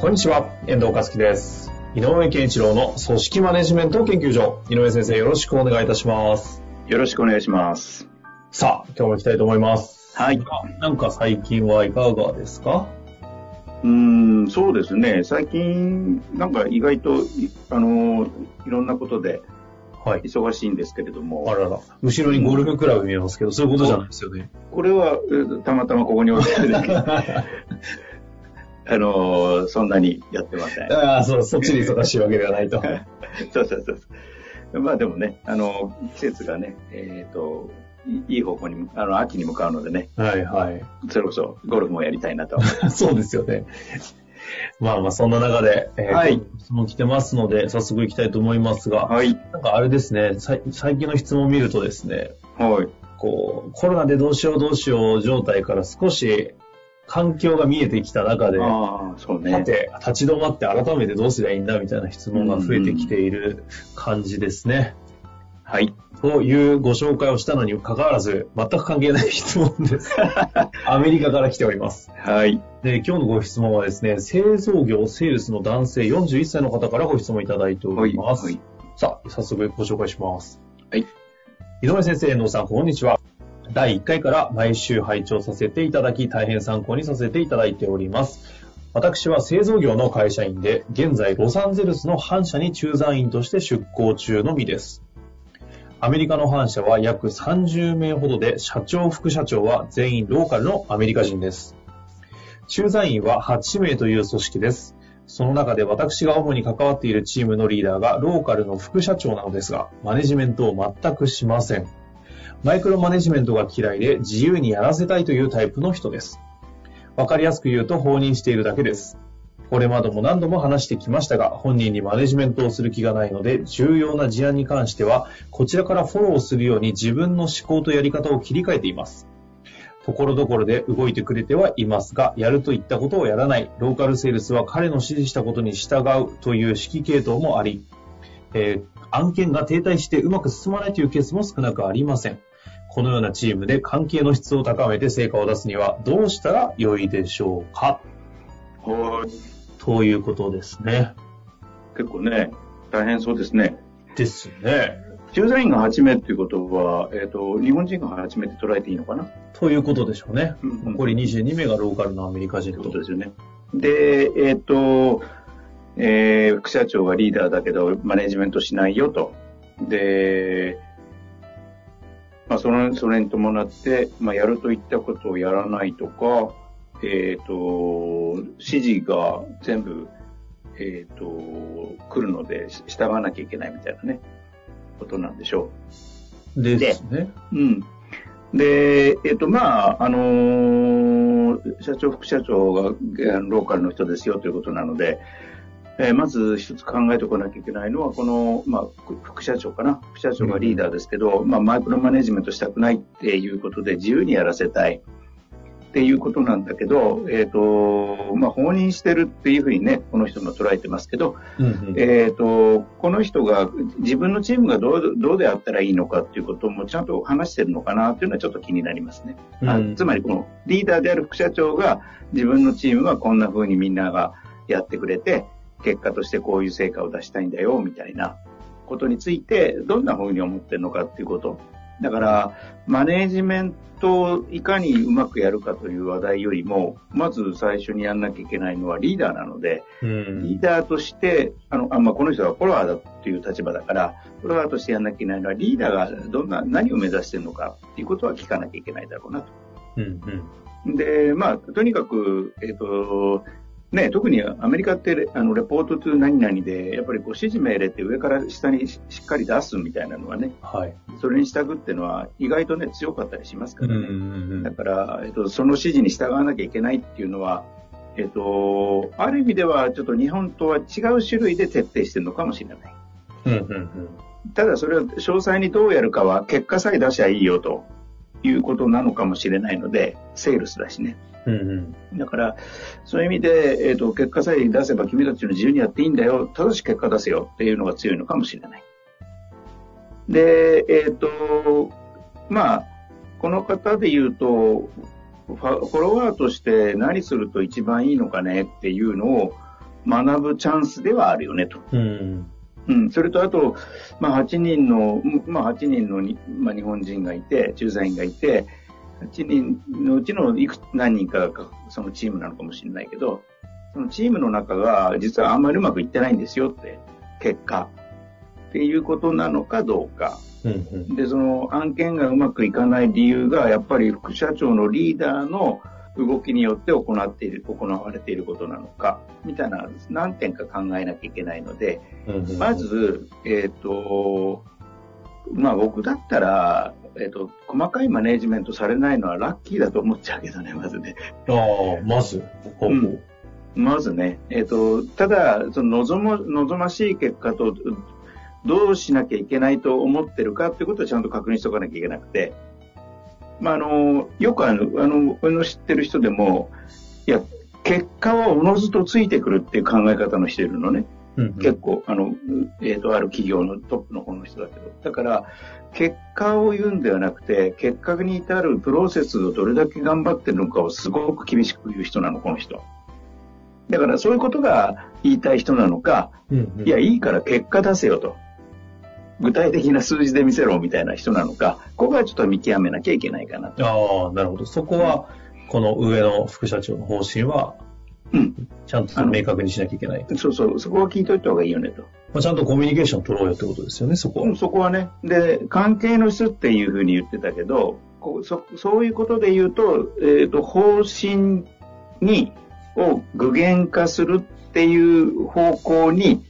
こんにちは、遠藤和樹です。井上健一郎の組織マネジメント研究所。井上先生、よろしくお願いいたします。よろしくお願いします。さあ、今日も行きたいと思います。はい。なんか最近はいかがですか？うーん、そうですね。最近、なんか意外と、いあの、いろんなことではい。忙しいんですけれども、あらら。後ろにゴルフクラブ見えますけど、そういうことじゃないですよね。これはえたまたまここに置いてあるだけ あの、そんなにやってません。ああ、そう、そっちに忙しいわけではないと。そうそうそう。まあでもね、あの、季節がね、えっ、と、いいい方向に、あの、秋に向かうのでね、はいはい。それこそゴルフもやりたいなと。そうですよね。まあまあ、そんな中で、えーはい質問来てますので、早速行きたいと思いますが、はい。なんかあれですね、最近の質問を見るとですね、はい。こう、コロナでどうしようどうしよう状態から少し環境が見えてきた中で、そうね。さて、立ち止まって改めてどうすりゃいいんだみたいな質問が増えてきている感じですね。はい。というご紹介をしたのに関わらず、全く関係ない質問です。アメリカから来ております。はい。で、今日のご質問はですね、製造業セールスの男性41歳の方からご質問いただいております。はいさあ、早速ご紹介します。はい。井上先生、遠藤さん、こんにちは。第1回から毎週拝聴させていただき、大変参考にさせていただいております。私は製造業の会社員で、現在ロサンゼルスの本社に駐在員として出向中のみです。アメリカの本社は約30名ほどで、社長、副社長は全員ローカルのアメリカ人です。駐在員は8名という組織です。その中で私が主に関わっているチームのリーダーがローカルの副社長なのですが、マネジメントを全くしません。マイクロマネジメントが嫌いで自由にやらせたいというタイプの人です。わかりやすく言うと放任しているだけです。これまでも何度も話してきましたが、本人にマネジメントをする気がないので、重要な事案に関しては、こちらからフォローするように自分の思考とやり方を切り替えています。ところどころで動いてくれてはいますが、やると言ったことをやらない、ローカルセールスは彼の指示したことに従うという指揮系統もあり、えー案件が停滞してうまく進まないというケースも少なくありません。このようなチームで関係の質を高めて成果を出すにはどうしたら良いでしょうかはい。ということですね。結構ね、大変そうですね。ですね。駐在員が8名っていうことは、えっ、と、日本人が8名って捉えていいのかな？っということでしょうね。うん残り22名がローカルのアメリカ人てことと。ですよね。で、えっ、と、えー副社長がリーダーだけど、マネジメントしないよと。で、まあ、その、それに伴って、まあ、やるといったことをやらないとか、えっ、と、指示が全部、えっ、と、来るので、し従わなきゃいけないみたいなね、ことなんでしょう。ですね。うん。で、えっ、と、まあ、あのー社長、副社長がえーローカルの人ですよということなので、えーまず一つ考えておかなきゃいけないのは、この、まあ、副副社長かな？副社長がリーダーですけど、まあ、マイクロマネジメントしたくないっていうことで自由にやらせたいっていうことなんだけど、えっ、と、まあ、放任してるっていうふうにね、この人も捉えてますけど、うんうんえっ、と、この人が自分のチームがどうどうであったらいいのかっていうこともちゃんと話してるのかなっていうのはちょっと気になりますね。あうんつまりこのリーダーである副社長が自分のチームはこんな風にみんながやってくれて、結果としてこういう成果を出したいんだよみたいなことについてどんな風に思ってるのかっていうこと。だから、マネージメントをいかにうまくやるかという話題よりも、まず最初にやんなきゃいけないのはリーダーなので、うんリーダーとして、あの、あまあ、この人はフォロワーだっていう立場だから、フォロワーとしてやんなきゃいけないのは、リーダーがどんな、何を目指してるのかっていうことは聞かなきゃいけないだろうなと。うんうんで、まあ、とにかく、えっ、と、ね、特にアメリカってあのレポートトゥ何々で、やっぱりこう指示命令って上から下にしっかり出すみたいなのはね、はい。それに従うっていうのは意外とね、強かったりしますからね。うんうんうんだから、えっと、その指示に従わなきゃいけないっていうのは、えっと、ある意味ではちょっと日本とは違う種類で徹底してるのかもしれない。うんうんうん。ただそれを詳細にどうやるかは結果さえ出しゃいいよということなのかもしれないので、セールスだしね。うんうん。だから、そういう意味で、えっ、と、結果さえ出せば君たちの自由にやっていいんだよ。ただし結果出せよっていうのが強いのかもしれない。で、えっ、と、まあ、この方で言うと、フォロワーとして何すると一番いいのかねっていうのを学ぶチャンスではあるよねと。うん。うん、それとあと、まあ、8人の、まあ、8人のに、まあ、日本人がいて、駐在員がいて、8人のうちのいくつ何人かがそのチームなのかもしれないけど、そのチームの中が実はあんまりうまくいってないんですよって、結果。っていうことなのかどうか。うんうん。で、その案件がうまくいかない理由が、やっぱり副社長のリーダーの動きによって行っている、行われていることなのか、みたいな何点か考えなきゃいけないので、うんうん。ま、ず、えっ、と、まあ僕だったら、えっ、と、細かいマネージメントされないのはラッキーだと思っちゃうけどね、まずね。ああ、まず、ほうん。まずね、えっ、と、ただ、その望む、望ましい結果と、どうしなきゃいけないと思ってるかってことをちゃんと確認しておかなきゃいけなくて、まあ、あの、よくあの、あの、俺の知ってる人でも、いや、結果はおのずとついてくるっていう考え方の人いるのね。うんうん結構、あの、えっ、と、ある企業のトップの方の人だけど。だから、結果を言うんではなくて、結果に至るプロセスをどれだけ頑張ってるのかをすごく厳しく言う人なの、この人。だから、そういうことが言いたい人なのか、うんうんいや、いいから結果出せよと。具体的な数字で見せろみたいな人なのか、ここはちょっと見極めなきゃいけないかなと。ああ、なるほど。そこは、この上の副社長の方針は、うん。ちゃんと明確にしなきゃいけない。そうそう、そこは聞いといた方がいいよねと。まあ、ちゃんとコミュニケーション取ろうよってことですよね、そこは。うんそこはね。で、関係の質っていうふうに言ってたけど、こうそそういうことで言うと、えっ、と、方針に、を具現化するっていう方向に、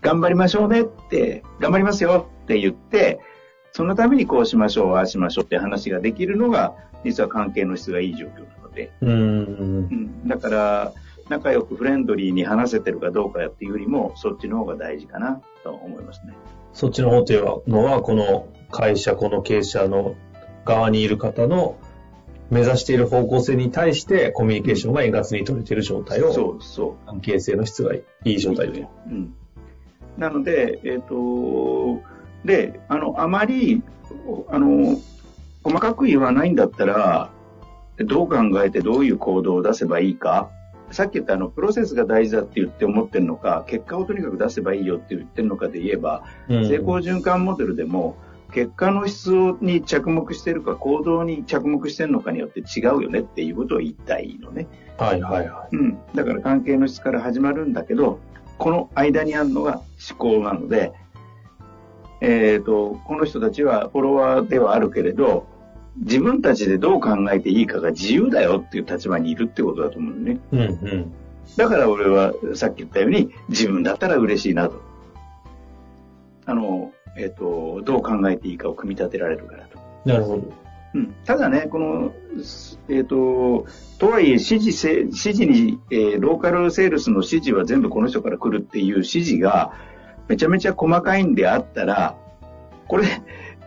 頑張りましょうねって、頑張りますよって言って、そのためにこうしましょう、ああしましょうって話ができるのが、実は関係の質がいい状況なので、うーん。うん、だから、仲良くフレンドリーに話せてるかどうかっていうよりも、そっちの方が大事かなと思いますね。そっちの方というのは、この会社、この経営者の側にいる方の目指している方向性に対してコミュニケーションが円滑に取れている状態を、そうそう。関係性の質がいい状態と。うん。なので、えっ、と、で、あの、あまり、あの、細かく言わないんだったら、どう考えてどういう行動を出せばいいか、さっき言ったあの、プロセスが大事だって言って思ってるのか、結果をとにかく出せばいいよって言ってるのかで言えば、うん成功循環モデルでも、結果の質に着目してるか、行動に着目してるのかによって違うよねっていうことを言いたいのね。はいはいはうん。だから関係の質から始まるんだけど、この間にあるのが思考なので、えっ、と、この人たちはフォロワーではあるけれど、自分たちでどう考えていいかが自由だよっていう立場にいるってことだと思うのね。い。うんうん。だから俺はさっき言ったように自分だったら嬉しいなと。あの、えっ、と、どう考えていいかを組み立てられるからと。なるほど。うん、ただね、この、えっ、と、とはいえ、指示せ、指示に、えーローカルセールスの指示は全部この人から来るっていう指示が、めちゃめちゃ細かいんであったら、これ、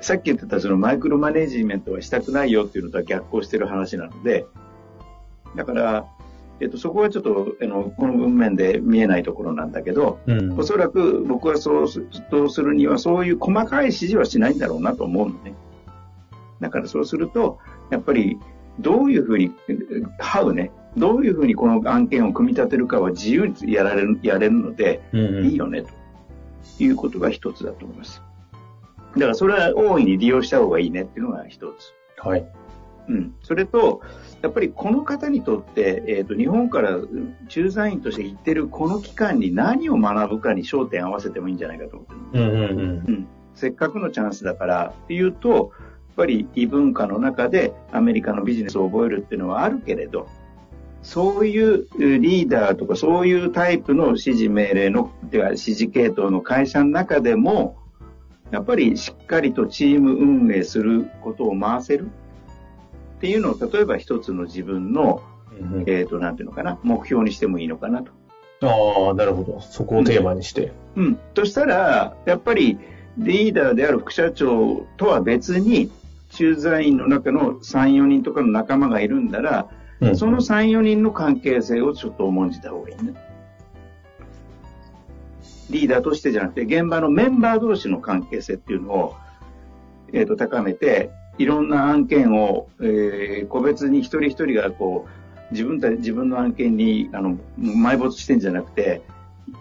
さっき言ってたそのマイクロマネジメントはしたくないよっていうのとは逆行してる話なので、だから、えっ、と、そこはちょっと、あの、この文面で見えないところなんだけど、うん。おそらく僕はそうするにはそういう細かい指示はしないんだろうなと思うのね。だからそうすると、やっぱりどういうふうに、how ね、どういうふうにこの案件を組み立てるかは自由にやられる、やれるので、うんうんいいよね、ということが一つだと思います。だからそれは大いに利用した方がいいねっていうのが一つ。はい。うん。それと、やっぱりこの方にとって、えっ、と、日本からうん駐在員として行ってるこの期間に何を学ぶかに焦点合わせてもいいんじゃないかと思ってる。うんうんうん。うん。せっかくのチャンスだからっていうと、ぱり異文化の中でアメリカのビジネスを覚えるっていうのはあるけれど、そういうリーダーとかそういうタイプの指示命令の、では指示系統の会社の中でも、やっぱりしっかりとチーム運営することを回せるっていうのを、例えば一つの自分の、うん、えっ、ー、と、なんていうのかな、目標にしてもいいのかなと。ああ、なるほど。そこをテーマにして。うん。うん、としたら、やっぱりリーダーである副社長とは別に、駐在員の中の3、4人とかの仲間がいるんだら、うん、その3、4人の関係性をちょっと重んじた方がいいね。リーダーとしてじゃなくて、現場のメンバー同士の関係性っていうのを、えっ、ー、と、高めて、いろんな案件を、えー、個別に一人一人がこう、自分た自分の案件に、あの、埋没してんじゃなくて、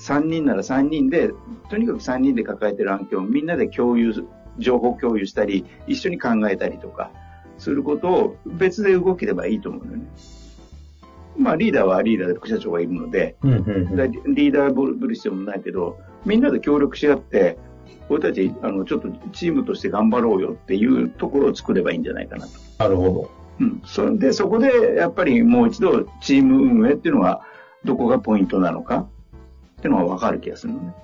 3人なら3人で、とにかく3人で抱えてる案件をみんなで共有、情報共有したり、一緒に考えたりとか、することを別で動ければいいと思うのよね。まあリーダーはリーダーで副社長がいるので、リーダーぶる必要もないけど、みんなで協力し合って、俺たち、あの、ちょっとチームとして頑張ろうよっていうところを作ればいいんじゃないかなと。なるほど。うん。それで、そこで、やっぱりもう一度、チーム運営っていうのは、どこがポイントなのかっていうのが分かる気がするのね。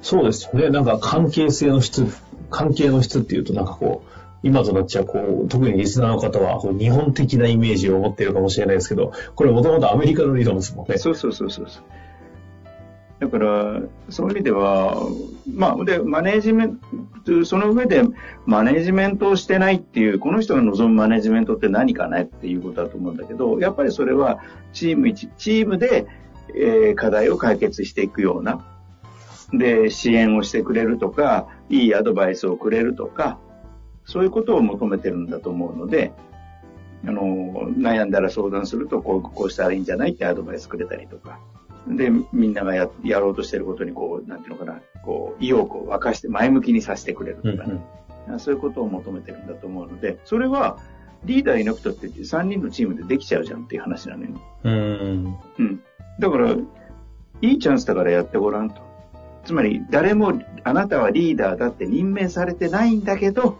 そうですよね。なんか関係性の質、関係の質っていうとなんかこう、今となっちゃこう、特にリスナーの方は日本的なイメージを持っているかもしれないですけど、これもともとアメリカの理論ですもんね。そうそうそうそう。だから、そういう意味では、まあ、で、マネジメント、その上で、マネジメントをしてないっていう、この人が望むマネジメントって何かねっていうことだと思うんだけど、やっぱりそれは、チーム一、チームで、えー、課題を解決していくような、で、支援をしてくれるとか、いいアドバイスをくれるとか、そういうことを求めてるんだと思うので、あの、悩んだら相談すると、こう、こうしたらいいんじゃないってアドバイスくれたりとか。で、みんながややろうとしてることに、こう、なんていうのかな、こう、意欲を沸かして前向きにさせてくれるとか、ねうんうん、そういうことを求めてるんだと思うので、それは、リーダーいなくたって3人のチームでできちゃうじゃんっていう話なのよ。うん。うん。だから、いいチャンスだからやってごらんと。つまり、誰もあなたはリーダーだって任命されてないんだけど、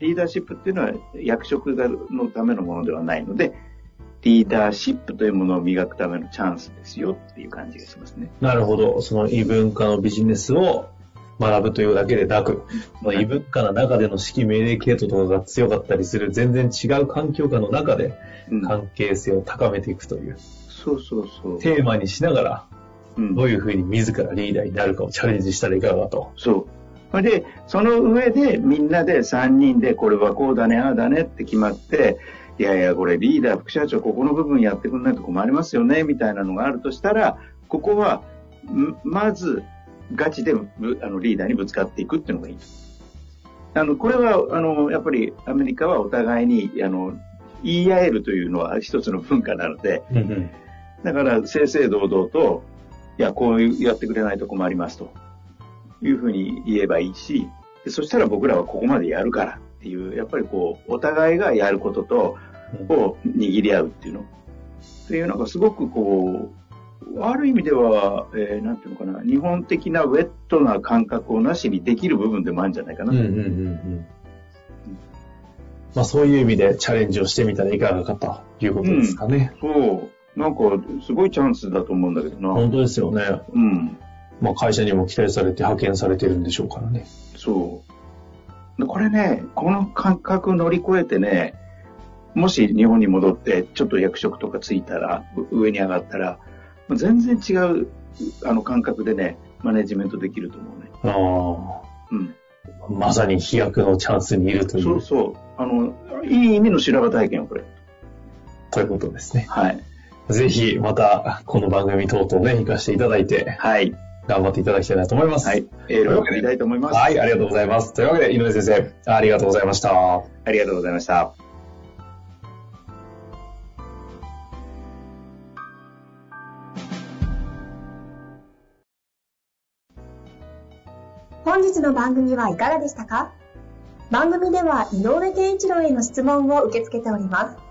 リーダーシップっていうのは役職のためのものではないので、リーダーシップというものを磨くためのチャンスですよっていう感じがしますね。なるほど。その異文化のビジネスを学ぶというだけでなく、まあ、異文化の中での指揮命令系統とかが強かったりする全然違う環境下の中で関係性を高めていくという、うん、そうそうそうテーマにしながら、どういうふうに自らリーダーになるかをチャレンジしたらいかがかと。そう。で、その上でみんなで3人でこれはこうだね、ああだねって決まって、いやいや、これリーダー、副社長、ここの部分やってくんないと困りますよね、みたいなのがあるとしたら、ここは、まず、ガチであのリーダーにぶつかっていくっていうのがいいあの、これは、あの、やっぱりアメリカはお互いに、あの、言い合えるというのは一つの文化なので、だから、正々堂々と、いや、こういうやってくれないと困りますというふうに言えばいいし、そしたら僕らはここまでやるからっていう、やっぱりこう、お互いがやることと、を握り合うっていうの。っていうのがすごくこう、ある意味では、えー、なんていうのかな、日本的なウェットな感覚をなしにできる部分でもあるんじゃないかな。うんうんうんうんまあそういう意味でチャレンジをしてみたらいかがかということですかね。うん、そう。なんか、すごいチャンスだと思うんだけどな。本当ですよね。うん。まあ会社にも期待されて派遣されてるんでしょうからね。そう。これね、この感覚乗り越えてね、もし日本に戻ってちょっと役職とかついたら、上に上がったら、全然違うあの感覚でね、マネジメントできると思うね。ああ。うん。まさに飛躍のチャンスにいるという。そうそう。あの、いい意味の修羅場体験をこれ。ということですね。はい。ぜひ、また、この番組等々ね、行かせていただいて。はい。頑張っていただきたいなと思います。はい。エールを送りたいと思います。はい、ありがとうございます。というわけで、井上先生、ありがとうございました。ありがとうございました。本日の番組はいかがでしたか？番組では井上健一郎への質問を受け付けております。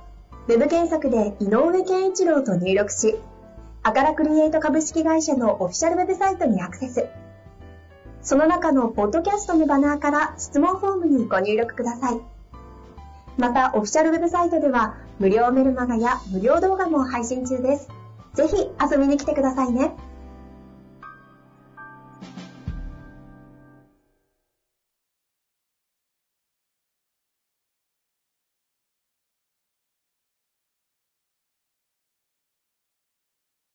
ウェブ検索で井上健一郎と入力し、アカラクリエイト株式会社のオフィシャルウェブサイトにアクセス。その中のポッドキャストのバナーから質問フォームにご入力ください。また、オフィシャルウェブサイトでは、無料メルマガや無料動画も配信中です。ぜひ遊びに来てくださいね。